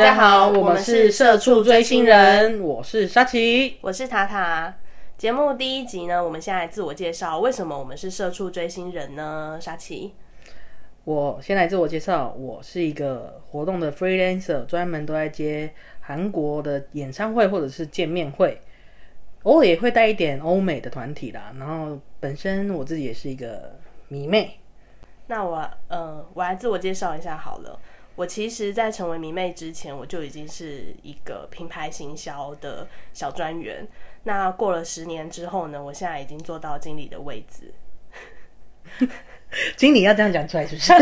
家好，我们是社畜追星人，我是沙琪，我是塔塔。节目第一集呢，我们先来自我介绍，为什么我们是社畜追星人呢？沙琪，我先来自我介绍，我是一个活动的 freelancer，专门都在接韩国的演唱会或者是见面会，偶尔也会带一点欧美的团体啦。然后本身我自己也是一个迷妹。那我呃，我来自我介绍一下好了。我其实，在成为迷妹之前，我就已经是一个品牌行销的小专员。那过了十年之后呢，我现在已经做到经理的位置。经理要这样讲出来是不是？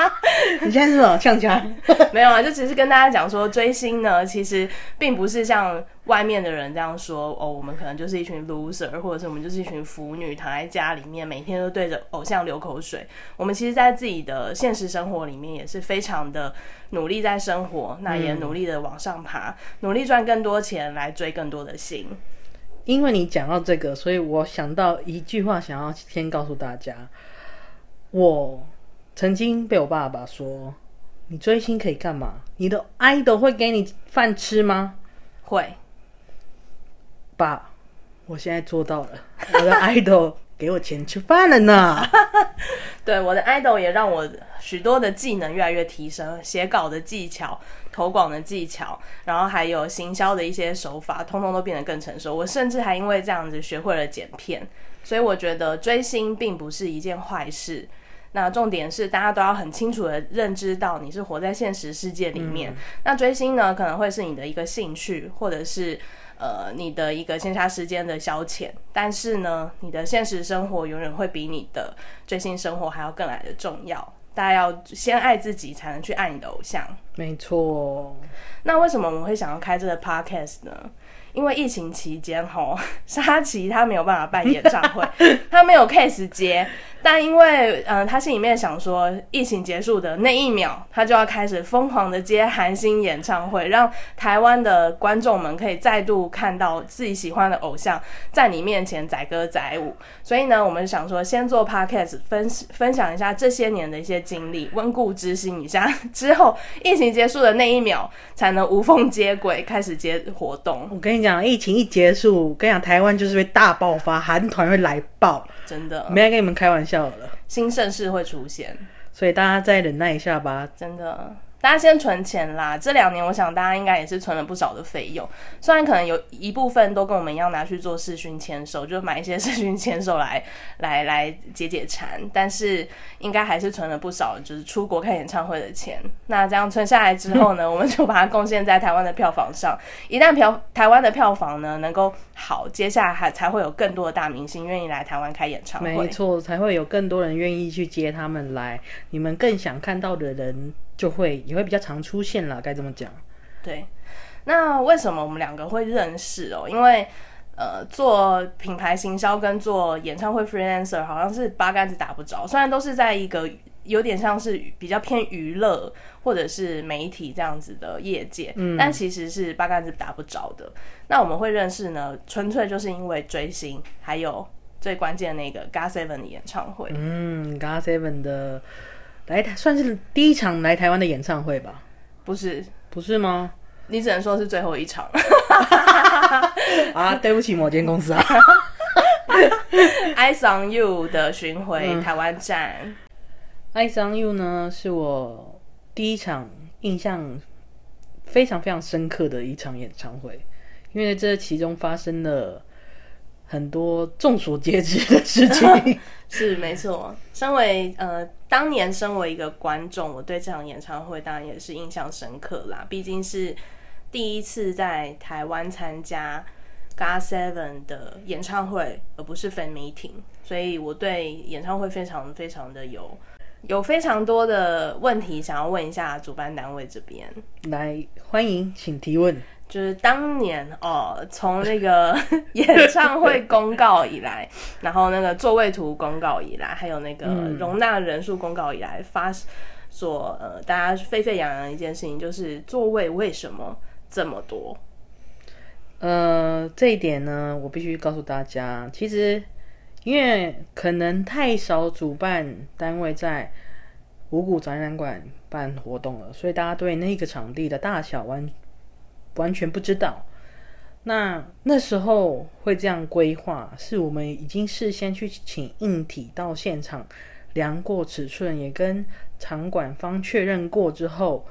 你现在是什么呛家？没有啊，就只是跟大家讲说，追星呢，其实并不是像外面的人这样说哦，我们可能就是一群 loser，或者是我们就是一群腐女，躺在家里面每天都对着偶像流口水。我们其实，在自己的现实生活里面，也是非常的努力在生活，那也努力的往上爬，努力赚更多钱来追更多的星。因为你讲到这个，所以我想到一句话，想要先告诉大家。我曾经被我爸爸说：“你追星可以干嘛？你的 idol 会给你饭吃吗？”会。爸，我现在做到了，我的 idol 给我钱吃饭了呢。对，我的 idol 也让我许多的技能越来越提升，写稿的技巧、投广的技巧，然后还有行销的一些手法，通通都变得更成熟。我甚至还因为这样子学会了剪片，所以我觉得追星并不是一件坏事。那重点是，大家都要很清楚的认知到你是活在现实世界里面。那追星呢，可能会是你的一个兴趣，或者是呃你的一个闲暇时间的消遣。但是呢，你的现实生活永远会比你的追星生活还要更来的重要。大家要先爱自己，才能去爱你的偶像。没错。那为什么我们会想要开这个 podcast 呢？因为疫情期间，吼，沙琪他没有办法办演唱会，他没有 case 接。但因为，嗯，他心里面想说，疫情结束的那一秒，他就要开始疯狂的接韩星演唱会，让台湾的观众们可以再度看到自己喜欢的偶像在你面前载歌载舞。所以呢，我们想说，先做 podcast 分分享一下这些年的一些经历，温故知新一下。之后疫情结束的那一秒，才能无缝接轨，开始接活动。我跟你讲，疫情一结束，我跟你讲，台湾就是会大爆发，韩团会来爆。真的，没来跟你们开玩笑了。新盛世会出现，所以大家再忍耐一下吧。真的。大家先存钱啦！这两年，我想大家应该也是存了不少的费用。虽然可能有一部分都跟我们一样拿去做视讯签售，就买一些视讯签售来 来来解解馋，但是应该还是存了不少，就是出国看演唱会的钱。那这样存下来之后呢，我们就把它贡献在台湾的票房上。一旦票台湾的票房呢能够好，接下来还才会有更多的大明星愿意来台湾开演唱会。没错，才会有更多人愿意去接他们来。你们更想看到的人。就会也会比较常出现了，该怎么讲？对，那为什么我们两个会认识哦？因为呃，做品牌行销跟做演唱会 freelancer 好像是八竿子打不着。虽然都是在一个有点像是比较偏娱乐或者是媒体这样子的业界，嗯，但其实是八竿子打不着的。那我们会认识呢，纯粹就是因为追星，还有最关键的那个 GOT Seven 的演唱会。嗯，GOT Seven 的。来台算是第一场来台湾的演唱会吧？不是，不是吗？你只能说是最后一场。啊，对不起，某间公司啊。Eyes on You 的巡回台湾站。Eyes on You 呢，是我第一场印象非常非常深刻的一场演唱会，因为这其中发生了。很多众所皆知的事情 是没错。身为呃，当年身为一个观众，我对这场演唱会当然也是印象深刻啦。毕竟是第一次在台湾参加 GOT Seven 的演唱会，而不是 Fan Meeting，所以我对演唱会非常非常的有有非常多的问题想要问一下主办单位这边。来，欢迎，请提问。就是当年哦，从那个 演唱会公告以来，然后那个座位图公告以来，还有那个容纳人数公告以来，发所呃大家沸沸扬扬的一件事情，就是座位为什么这么多？呃，这一点呢，我必须告诉大家，其实因为可能太少主办单位在五谷展览馆办活动了，所以大家对那个场地的大小完完全不知道。那那时候会这样规划，是我们已经事先去请硬体到现场量过尺寸，也跟场馆方确认过之后，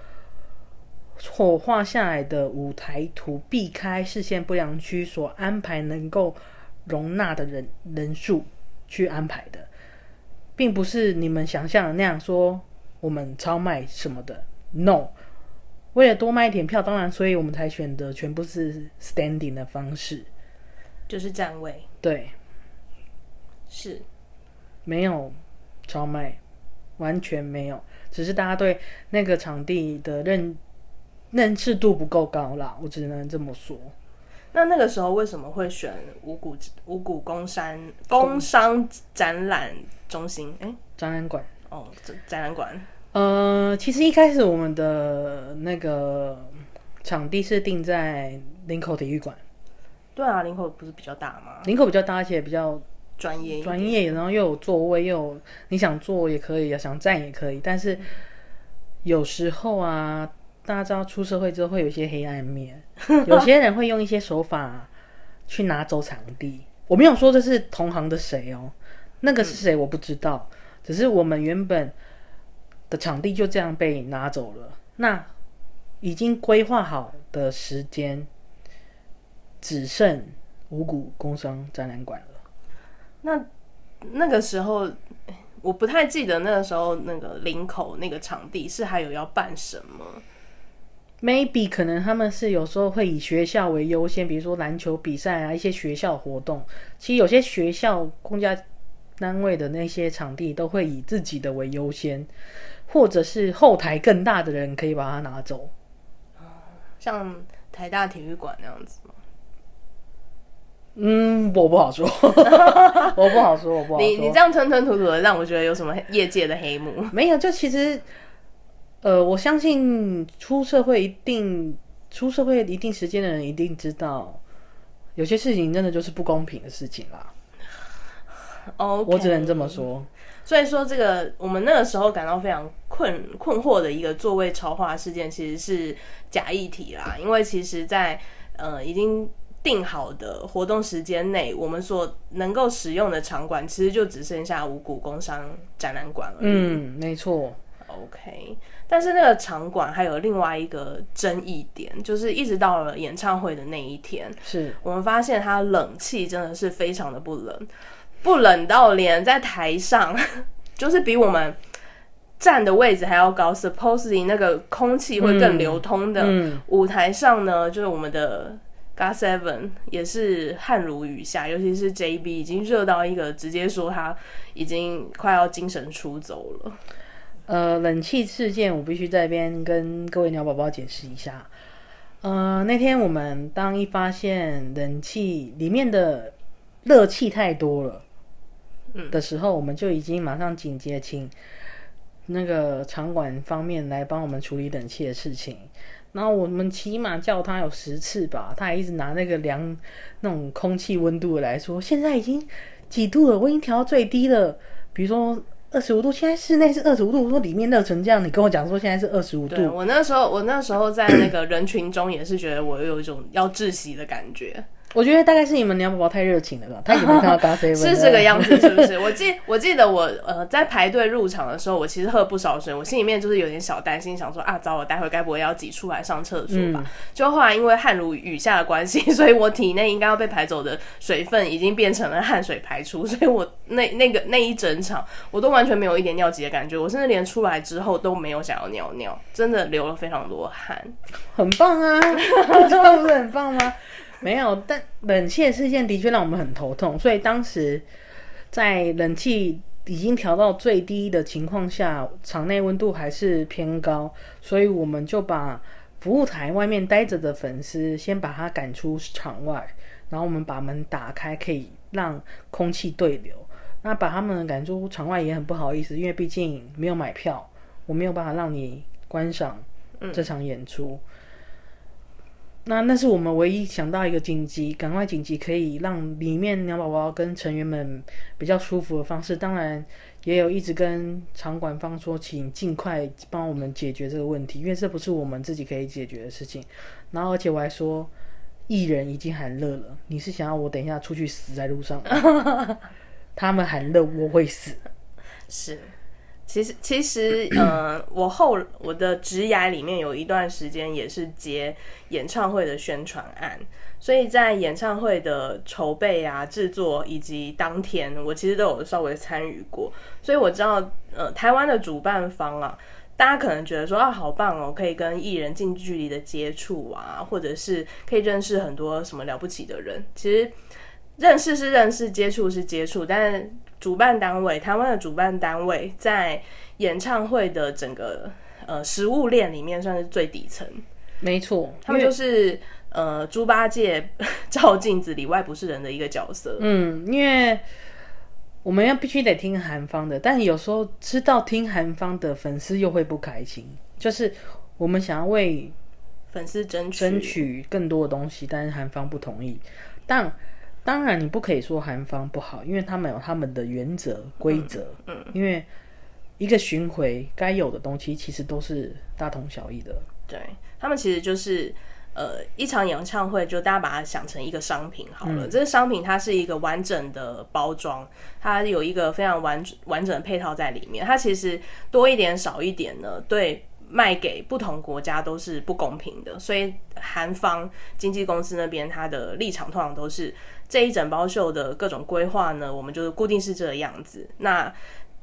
所画下来的舞台图避开视线不良区所安排能够容纳的人人数去安排的，并不是你们想象的那样说我们超卖什么的，no。为了多卖一点票，当然，所以我们才选的全部是 standing 的方式，就是站位，对，是。没有超卖，完全没有，只是大家对那个场地的认认识度不够高啦，我只能这么说。那那个时候为什么会选五谷五谷工商工商展览中心？哎、展览馆，哦，这展览馆，呃，其实一开始我们的那个场地是定在林口体育馆，对啊，林口不是比较大吗？林口比较大，而且比较专业专业，然后又有座位，又有你想坐也可以，想站也可以。但是有时候啊，大家知道出社会之后会有一些黑暗面，有些人会用一些手法去拿走场地。我没有说这是同行的谁哦，那个是谁我不知道，只是我们原本的场地就这样被拿走了。那已经规划好的时间只剩五谷工商展览馆了。那那个时候，我不太记得那个时候那个林口那个场地是还有要办什么。maybe 可能他们是有时候会以学校为优先，比如说篮球比赛啊，一些学校活动。其实有些学校公家单位的那些场地都会以自己的为优先，或者是后台更大的人可以把它拿走。像台大体育馆那样子吗？嗯，我不好说，我不好说，我不好说。你你这样吞吞吐吐的，让我觉得有什么业界的黑幕？没有，就其实，呃，我相信出社会一定出社会一定时间的人一定知道，有些事情真的就是不公平的事情啦。哦，我只能这么说。所以说，这个我们那个时候感到非常困困惑的一个座位超话事件，其实是假议题啦。因为其实在，呃已经定好的活动时间内，我们所能够使用的场馆，其实就只剩下五谷工商展览馆了。嗯，没错。OK，但是那个场馆还有另外一个争议点，就是一直到了演唱会的那一天，是我们发现它冷气真的是非常的不冷，不冷到连在台上，就是比我们站的位置还要高，supposedly 那个空气会更流通的、嗯舞台上呢，就是我们的 God Seven 也是汗如雨下，尤其是 JB 已经热到一个直接说他已经快要精神出走了。呃，冷气事件我必须在这边跟各位鸟宝宝解释一下。呃，那天我们当一发现冷气里面的热气太多了，的时候，我们就已经马上紧急地请那个场馆方面来帮我们处理冷气的事情。然后我们起码叫他有十次吧，他还一直拿那个量那种空气温度来说，现在已经几度了，我已经调到最低了。比如说二十五度，现在室内是二十五度，我说里面热成这样，你跟我讲说现在是二十五度，对我那时候，我那时候在那个人群中也是觉得我有一种要窒息的感觉，我觉得大概是你们娘宝宝太热情了吧，他也没看到 God Seven 是这个样子，是不是？我记我记得我呃在排队入场的时候，我其实喝不少水，我心里面就是有点小担心，想说啊，糟，我待会该不会要挤出来上厕所吧？就后来因为汗如雨下的关系，所以我体内应该要被排走的水分已经变成了汗水排出，所以我那那个那一整场我都完全没有一点尿急的感觉，我甚至连出来之后都没有想要尿尿，真的流了非常多汗。很棒啊，这样不是很棒吗？没有，但冷气事件的确让我们很头痛，所以当时在冷气已经调到最低的情况下，场内温度还是偏高，所以我们就把服务台外面待着的粉丝先把他赶出场外，然后我们把门打开，可以让空气对流。那把他们赶出场外也很不好意思，因为毕竟没有买票，我没有办法让你观赏这场演出。那那是我们唯一想到一个紧急，赶快紧急可以让里面鸟宝宝跟成员们比较舒服的方式。当然，也有一直跟场馆方说，请尽快帮我们解决这个问题，因为这不是我们自己可以解决的事情。然后而且我还说，艺人已经喊热了，你是想要我等一下出去死在路上？他们喊热，我会死。是，其实其实，呃，我后我的职涯里面有一段时间也是接演唱会的宣传案，所以在演唱会的筹备啊、制作以及当天，我其实都有稍微参与过，所以我知道，呃，台湾的主办方啊，大家可能觉得说啊，好棒哦，可以跟艺人近距离的接触啊，或者是可以认识很多什么了不起的人，其实认识是认识，接触是接触，但。主办单位，台湾的主办单位在演唱会的整个呃食物链里面算是最底层。没错，他们就是呃猪八戒照镜子里外不是人的一个角色。嗯，因为我们要必须得听韩方的，但有时候知道听韩方的粉丝又会不开心，就是我们想要为粉丝争取争取更多的东西，但是韩方不同意，但。当然，你不可以说韩方不好，因为他们有他们的原则规则。嗯，因为一个巡回该有的东西其实都是大同小异的。对他们其实就是呃一场演唱会，就大家把它想成一个商品好了。这个商品它是一个完整的包装，它有一个非常完完整的配套在里面。它其实多一点少一点呢，对卖给不同国家都是不公平的。所以韩方经纪公司那边，它的立场通常都是。这一整包秀的各种规划呢，我们就是固定是这个样子。那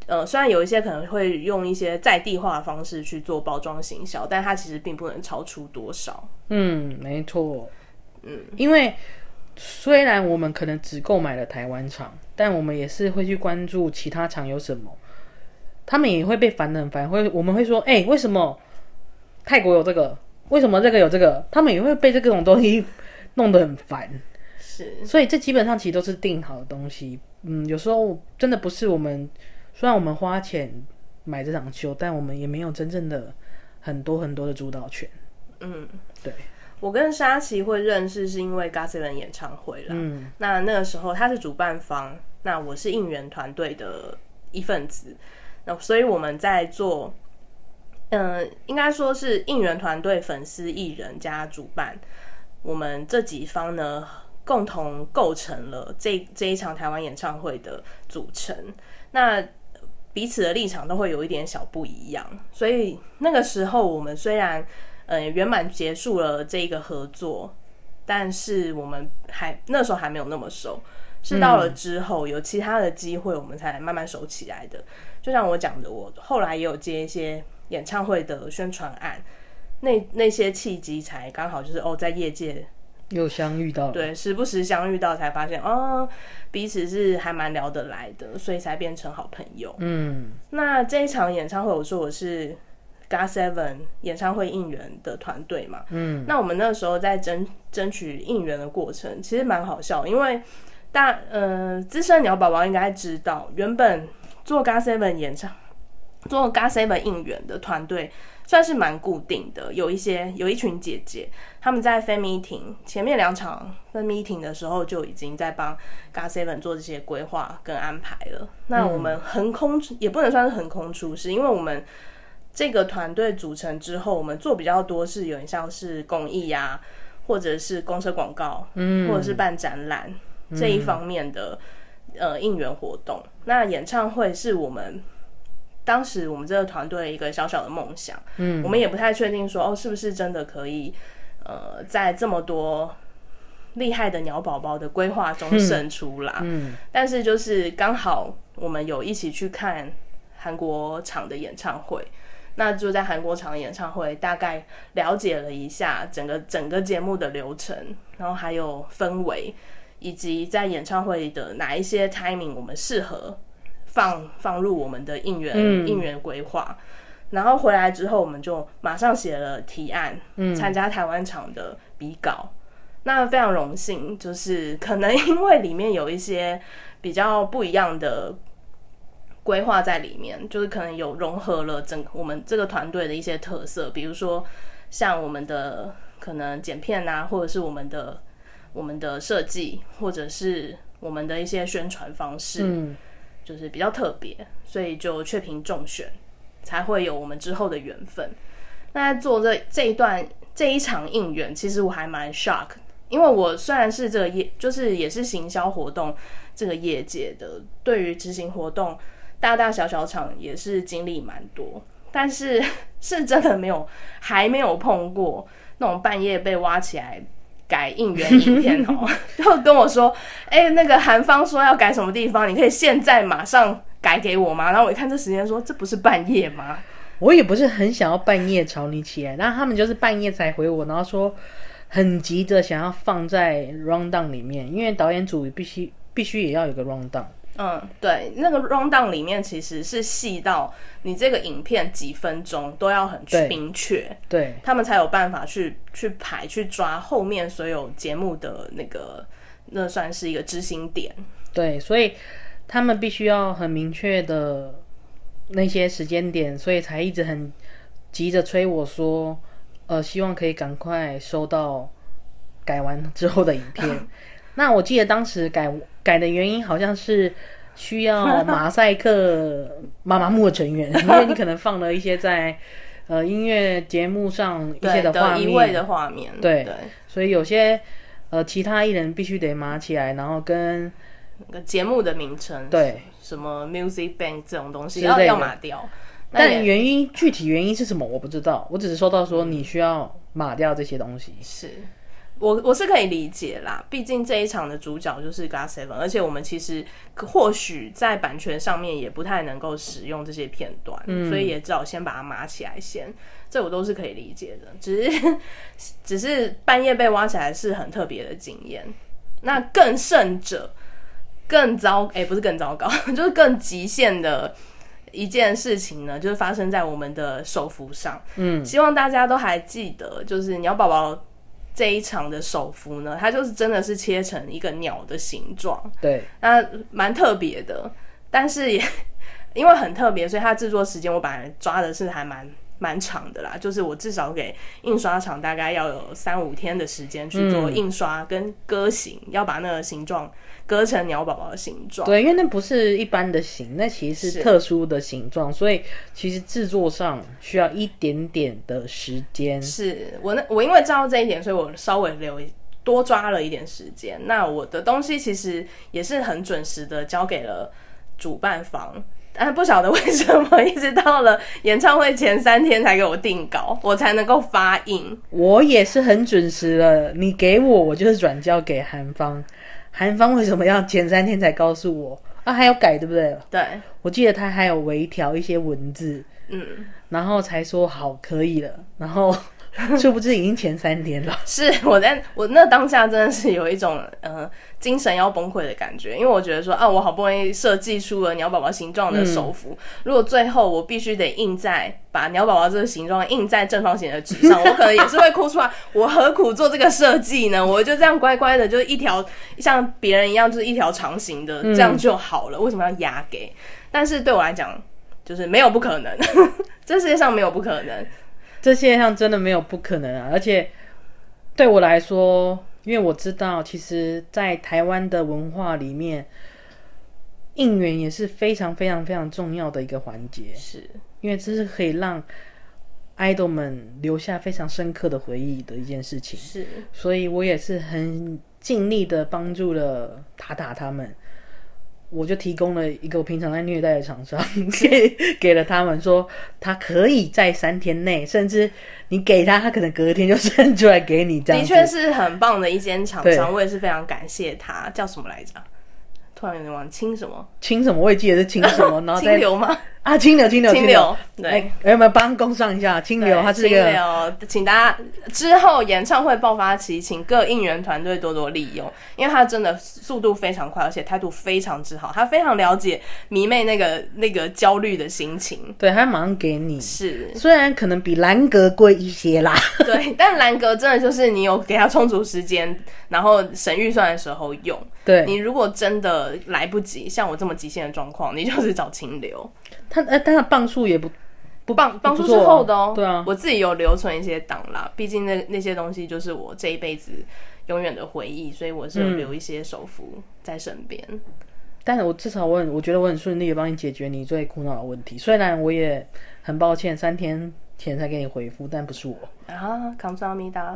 呃，虽然有一些可能会用一些在地化的方式去做包装行销，但它其实并不能超出多少。嗯，没错。嗯，因为虽然我们可能只购买了台湾厂，但我们也是会去关注其他厂有什么。他们也会被烦的很烦，会我们会说，哎，为什么泰国有这个？为什么这个有这个？他们也会被这各种东西 弄得很烦。是，所以这基本上其实都是定好的东西。嗯，有时候真的不是我们，虽然我们花钱买这场秀，但我们也没有真正的很多很多的主导权。嗯，对。我跟沙琪会认识是因为 GOT7 演唱会了。嗯，那那个时候他是主办方，那我是应援团队的一份子。那所以我们在做，嗯，应该说是应援团队、粉丝、艺人加主办，我们这几方呢。共同构成了这这一场台湾演唱会的组成，那彼此的立场都会有一点小不一样，所以那个时候我们虽然嗯圆满结束了这个合作，但是我们还那时候还没有那么熟，是到了之后有其他的机会，我们才慢慢熟起来的。就像我讲的，我后来也有接一些演唱会的宣传案，那那些契机才刚好就是哦，在业界。又相遇到，对，时不时相遇到，才发现哦，彼此是还蛮聊得来的，所以才变成好朋友。嗯，那这一场演唱会，我说我是 GA SEVEN 演唱会应援的团队嘛。嗯，那我们那时候在争争取应援的过程，其实蛮好笑，因为大呃资深鸟宝宝应该知道，原本做 g a Seven 演唱做 g a Seven 应援的团队。算是蛮固定的，有一些有一群姐姐，他们在 fan meeting 前面两场 fan meeting 的时候就已经在帮 g a Seven 做这些规划跟安排了。那我们横空也不能算是横空出世，因为我们这个团队组成之后，我们做比较多是有点像是公益呀，或者是公车广告，嗯，或者是办展览这一方面的呃应援活动。那演唱会是我们。当时我们这个团队一个小小的梦想，嗯，我们也不太确定说哦，是不是真的可以，呃，在这么多厉害的鸟宝宝的规划中胜出啦，嗯，但是就是刚好我们有一起去看韩国场的演唱会，那就在韩国场演唱会大概了解了一下整个整个节目的流程，然后还有氛围，以及在演唱会的哪一些 timing 我们适合。放放入我们的应援应援规划，然后回来之后，我们就马上写了提案，参加台湾场的比稿。那非常荣幸，就是可能因为里面有一些比较不一样的规划在里面，就是可能有融合了整我们这个团队的一些特色，比如说像我们的可能剪片啊，或者是我们的我们的设计，或者是我们的一些宣传方式。就是比较特别，所以就确评中选，才会有我们之后的缘分。那在做这这一段这一场应援，其实我还蛮 shock，因为我虽然是这个业，就是也是行销活动这个业界的，对于执行活动大大小小场也是经历蛮多，但是 是真的没有还没有碰过那种半夜被挖起来。改应援影片哦，就跟我说，哎，那个韩方说要改什么地方，你可以现在马上改给我吗？然后我一看这时间，说这不是半夜吗？我也不是很想要半夜吵你起来，那他们就是半夜才回我，然后说很急着想要放在 rundown 里面，因为导演组必须必须也要有个 rundown。嗯，对，那个 rundown 里面其实是细到你这个影片几分钟都要很明确，对他们才有办法去去排去抓后面所有节目的那个，那算是一个知心点。对，所以他们必须要很明确的那些时间点，所以才一直很急着催我说，呃，希望可以赶快收到改完之后的影片。那我记得当时改改的原因好像是需要 马赛克妈妈木的成员，因为你可能放了一些在呃音乐节目上一些的画面。的画面，对，所以有些呃其他艺人必须得码起来，然后跟那个节目的名称，对，什么 Music Bank 这种东西要要码掉，但原因具体原因是什么我不知道，我只是收到说你需要码掉这些东西，是。我我是可以理解啦，毕竟这一场的主角就是 God Seven，而且我们其实或许在版权上面也不太能够使用这些片段，所以也只好先把它码起来先，这我都是可以理解的。只是只是半夜被挖起来是很特别的经验。那更甚者，更糟哎，不是更糟糕，就是更极限的一件事情呢，就是发生在我们的手幅上。嗯，希望大家都还记得，就是鸟宝宝。这一场的手幅呢，它就是真的是切成一个鸟的形状，对，那蛮特别的。但是也 因为很特别，所以它制作时间我本来抓的是还蛮蛮长的啦。就是我至少给印刷厂大概要有三五天的时间去做印刷跟割形，要把那个形状。割成鸟宝宝的形状，对，因为那不是一般的形，那其实是特殊的形状，所以其实制作上需要一点点的时间。是我那我因为知道这一点，所以我稍微留多抓了一点时间。那我的东西其实也是很准时的交给了主办方，但不晓得为什么一直到了演唱会前三天才给我定稿，我才能够发印。我也是很准时了，你给我，我就是转交给韩方。韩方为什么要前三天才告诉我啊？还要改对不对？对，我记得他还有微调一些文字，嗯，然后才说好可以了，然后。殊不知已经前三天了。是我在我那当下真的是有一种呃精神要崩溃的感觉，因为我觉得说啊，我好不容易设计出了鸟宝宝形状的手幅，如果最后我必须得印在把鸟宝宝这个形状印在正方形的纸上，我可能也是会哭出来。我何苦做这个设计呢？我就这样乖乖的，就是一条像别人一样，就是一条长形的，这样就好了。为什么要压给？但是对我来讲，就是没有不可能，这世界上没有不可能。这世界上真的没有不可能啊！而且对我来说，因为我知道，其实，在台湾的文化里面，应援也是非常非常非常重要的一个环节。是因为这是可以让 idol 们留下非常深刻的回忆的一件事情。是，所以我也是很尽力的帮助了塔塔他们。我就提供了一个我平常在虐待的厂商，给给了他们说，他可以在三天内，甚至你给他，他可能隔天就生出来给你。这样的确是很棒的一间厂商，我也是非常感谢他。叫什么来着？突然有点忘，清什么？清什么？我也记得是清什么，然后清流吗？啊，清流，清流，清流。对，有没有帮工上一下？清流，他是一个。请大家之后演唱会爆发期，请各应援团队多多利用，因为他真的速度非常快，而且态度非常之好，他非常了解迷妹那个那个焦虑的心情。对，他马上给你。是，虽然可能比兰格贵一些啦。对，但兰格真的就是你有给他充足时间，然后省预算的时候用。对你如果真的来不及，像我这么极限的状况，你就是找清流。但他磅数也不不磅磅数是厚的哦。对啊，我自己有留存一些档啦，毕竟那那些东西就是我这一辈子永远的回忆，所以我是有留一些手幅在身边。但是我至少我很我觉得我很顺利的帮你解决你最苦恼的问题，虽然我也很抱歉三天前才给你回复，但不是我。啊，康萨米达。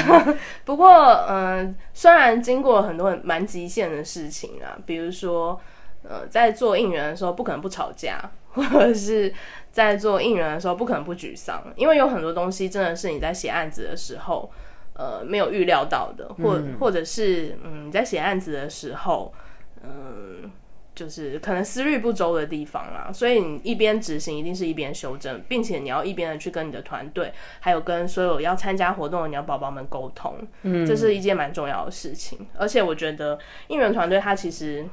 不过，嗯、虽然经过很多很蛮极限的事情啊，比如说，呃，在做应援的时候不可能不吵架，或者是在做应援的时候不可能不沮丧，因为有很多东西真的是你在写案子的时候，呃，没有预料到的，或、或者是嗯你在写案子的时候，嗯。就是可能思虑不周的地方啦，所以你一边执行，一定是一边修正，并且你要一边的去跟你的团队，还有跟所有要参加活动的鸟宝宝们沟通，嗯，这是一件蛮重要的事情。而且我觉得应援团队它其实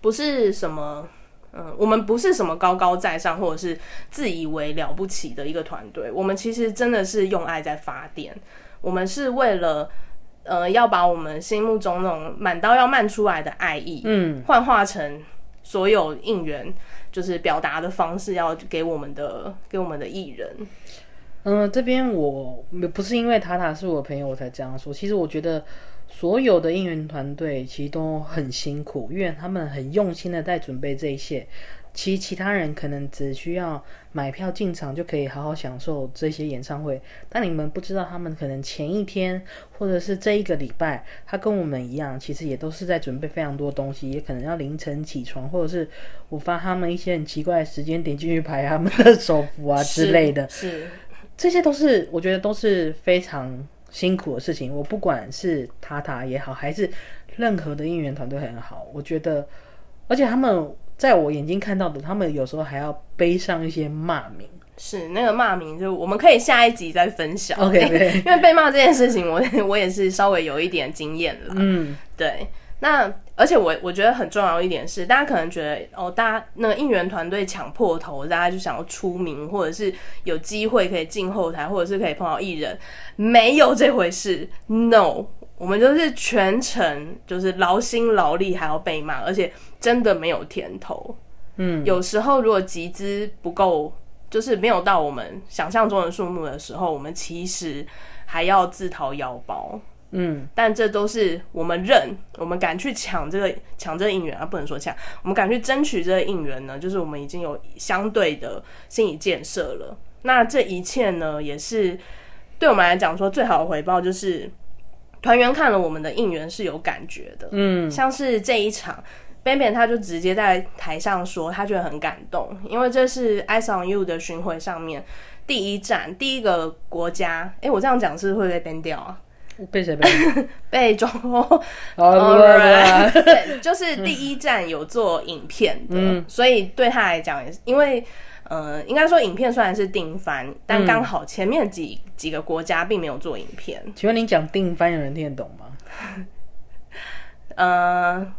不是什么，嗯，我们不是什么高高在上或者是自以为了不起的一个团队，我们其实真的是用爱在发电，我们是为了。呃，要把我们心目中那种满刀要漫出来的爱意，嗯，幻化成所有应援，就是表达的方式，要给我们的给我们的艺人。嗯，这边我不是因为塔塔是我朋友我才这样说，其实我觉得所有的应援团队其实都很辛苦，因为他们很用心的在准备这一些。其实其他人可能只需要买票进场就可以好好享受这些演唱会，但你们不知道，他们可能前一天或者是这一个礼拜，他跟我们一样，其实也都是在准备非常多东西，也可能要凌晨起床，或者是我发他们一些很奇怪的时间点进去排他们的手幅啊之类的，是，这些都是我觉得都是非常辛苦的事情。我不管是塔塔也好，还是任何的应援团队很好，我觉得，而且他们。在我眼睛看到的，他们有时候还要背上一些骂名。是那个骂名，就我们可以下一集再分享。OK，因为被骂这件事情，我我也是稍微有一点经验了。嗯，对。那而且我我觉得很重要一点是，大家可能觉得哦，大家那个应援团队抢破头，大家就想要出名，或者是有机会可以进后台，或者是可以碰到艺人，没有这回事。No，我们就是全程就是劳心劳力，还要被骂，而且。真的没有甜头，嗯，有时候如果集资不够，就是没有到我们想象中的数目的时候，我们其实还要自掏腰包，嗯，但这都是我们认，我们敢去抢这个抢这个应援啊，不能说抢，我们敢去争取这个应援呢，就是我们已经有相对的心理建设了。那这一切呢，也是对我们来讲说最好的回报，就是团员看了我们的应援是有感觉的，嗯，像是这一场。Ben Ben 他就直接在台上说，他觉得很感动，因为这是《Ice on You》的巡回上面第一站，第一个国家。哎，我这样讲是会被 ban 掉啊？被谁 ban？被中国。对，就是第一站有做影片的，所以对他来讲也是，因为呃，应该说影片虽然是定番，但刚好前面几几个国家并没有做影片。请问你讲定番有人听得懂吗？嗯。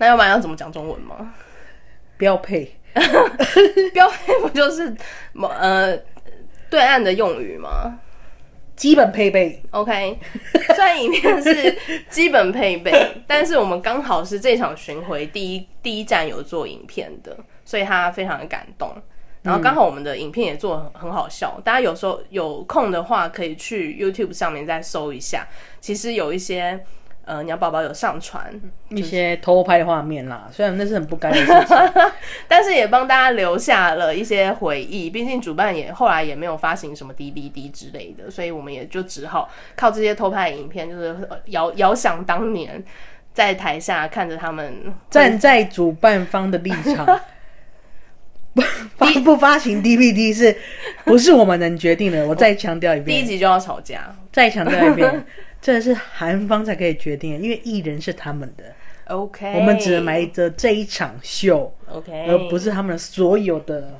那要不然要怎么讲中文吗？标配，标配不就是呃对岸的用语吗？基本配备，OK。虽然影片是 基本配备，但是我们刚好是这场巡回第一第一站有做影片的，所以他非常的感动。然后刚好我们的影片也做很好笑，大家有时候有空的话可以去 YouTube 上面再搜一下，其实有一些。呃，鸟宝宝有上传一些偷拍的画面啦，虽然那是很不该的事情，但是也帮大家留下了一些回忆。毕竟主办也后来也没有发行什么 DVD 之类的，所以我们也就只好靠这些偷拍影片，就是遥遥想当年在台下看着他们站在主办方的立场，发不发行 DVD 是不是我们能决定的？我再强调一遍，第一集就要吵架，再强调一遍。这是韩方才可以决定，因为艺人是他们的。OK，我们只能买着这一场秀，OK，而不是他们所有的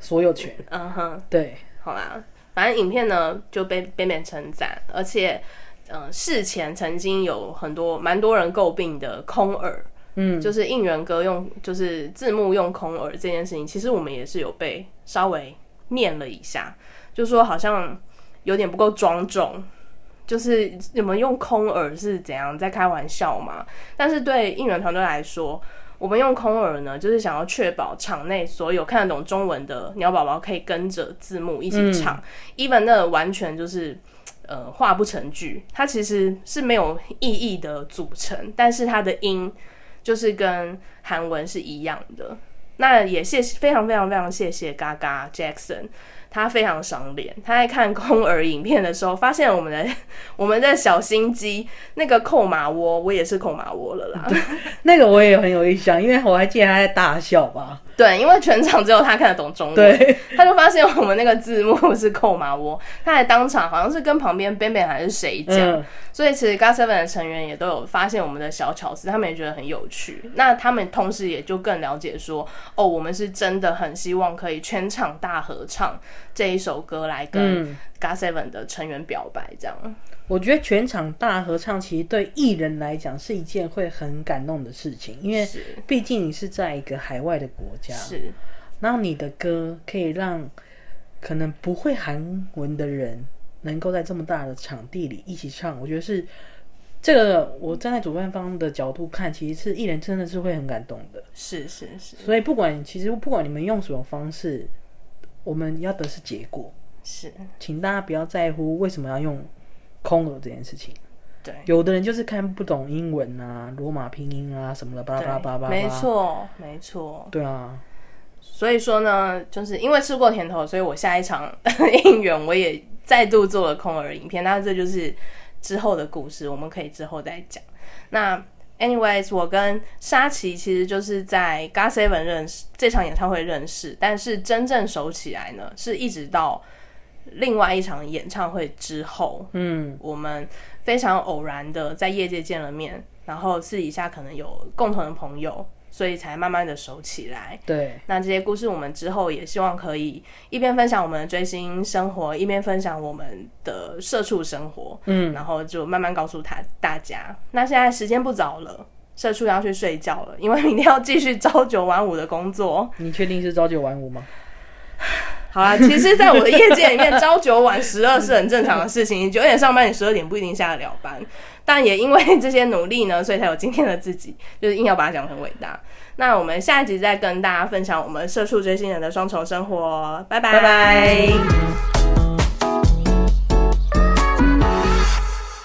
所有权。嗯哼，对，好啦，反正影片呢就被被别称赞，而且，嗯，事前曾经有很多蛮多人诟病的空耳，嗯，就是应援歌用就是字幕用空耳这件事情，其实我们也是有被稍微念了一下，就说好像有点不够庄重。就是你们用空耳是怎样在开玩笑嘛？但是对应援团队来说，我们用空耳呢，就是想要确保场内所有看得懂中文的鸟宝宝可以跟着字幕一起唱。even 那完全就是呃话不成句，它其实是没有意义的组成，但是它的音就是跟韩文是一样的。那也谢谢，非常非常非常谢谢嘎嘎 Jackson。他非常赏脸，他在看空耳影片的时候，发现我们的 我们的小心机那个扣马窝，我也是扣马窝了啦。那个我也很有印象，因为我还记得他在大笑吧。对，因为全场只有他看得懂中文，他就发现我们那个字幕是扣马窝，他还当场好像是跟旁边 Ben Ben 还是谁讲，所以其实 GOT7 的成员也都有发现我们的小巧思，他们也觉得很有趣。那他们同时也就更了解说，哦，我们是真的很希望可以全场大合唱这一首歌来跟 GOT7 的成员表白，这样。我觉得全场大合唱其实对艺人来讲是一件会很感动的事情，因为毕竟你是在一个海外的国家，是，然后你的歌可以让可能不会韩文的人能够在这么大的场地里一起唱，我觉得是这个我站在主办方的角度看，其实是艺人真的是会很感动的，是是是。所以不管其实不管你们用什么方式，我们要的是结果，是，请大家不要在乎为什么要用。空耳这件事情，对，有的人就是看不懂英文啊，罗马拼音啊什么的，巴拉巴拉巴拉。没错，没错。对啊，所以说呢，就是因为吃过甜头，所以我下一场 应援我也再度做了空耳影片。那这就是之后的故事，我们可以之后再讲。那 anyways，我跟沙琪其实就是在 g o t Seven 认识这场演唱会认识，但是真正熟起来呢，是一直到。另外一场演唱会之后，嗯，我们非常偶然的在业界见了面，然后私底下可能有共同的朋友，所以才慢慢的熟起来。对，那这些故事我们之后也希望可以一边分享我们的追星生活，一边分享我们的社畜生活。嗯，然后就慢慢告诉他大家。那现在时间不早了，社畜要去睡觉了，因为明天要继续朝九晚五的工作。你确定是朝九晚五吗？好啊，其实，在我的业界里面，朝九晚十二是很正常的事情。你九点上班，你十二点不一定下得了班。但也因为这些努力呢，所以才有今天的自己，就是硬要把它讲很伟大。那我们下一集再跟大家分享我们社畜追星人的双重生活。拜拜拜拜。